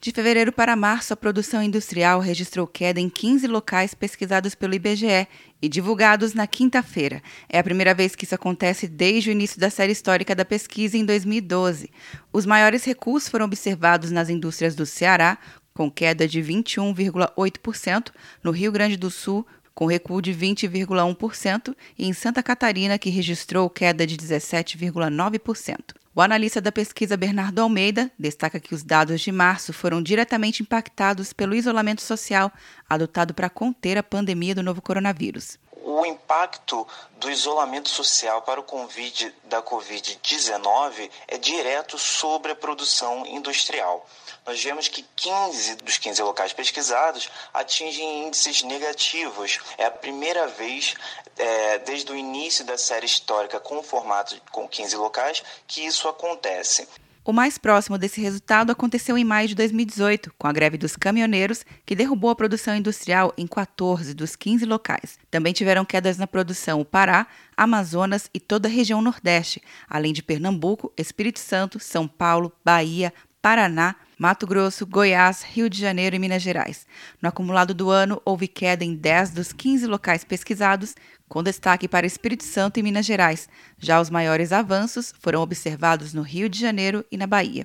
De fevereiro para março, a produção industrial registrou queda em 15 locais pesquisados pelo IBGE e divulgados na quinta-feira. É a primeira vez que isso acontece desde o início da série histórica da pesquisa em 2012. Os maiores recuos foram observados nas indústrias do Ceará, com queda de 21,8%, no Rio Grande do Sul, com recuo de 20,1%, e em Santa Catarina, que registrou queda de 17,9%. O analista da pesquisa Bernardo Almeida destaca que os dados de março foram diretamente impactados pelo isolamento social adotado para conter a pandemia do novo coronavírus impacto do isolamento social para o convite da Covid-19 é direto sobre a produção industrial. Nós vemos que 15 dos 15 locais pesquisados atingem índices negativos. É a primeira vez é, desde o início da série histórica com o formato com 15 locais que isso acontece. O mais próximo desse resultado aconteceu em maio de 2018, com a greve dos caminhoneiros, que derrubou a produção industrial em 14 dos 15 locais. Também tiveram quedas na produção o Pará, Amazonas e toda a região Nordeste, além de Pernambuco, Espírito Santo, São Paulo, Bahia, Paraná, Mato Grosso, Goiás, Rio de Janeiro e Minas Gerais. No acumulado do ano, houve queda em 10 dos 15 locais pesquisados, com destaque para Espírito Santo e Minas Gerais. Já os maiores avanços foram observados no Rio de Janeiro e na Bahia.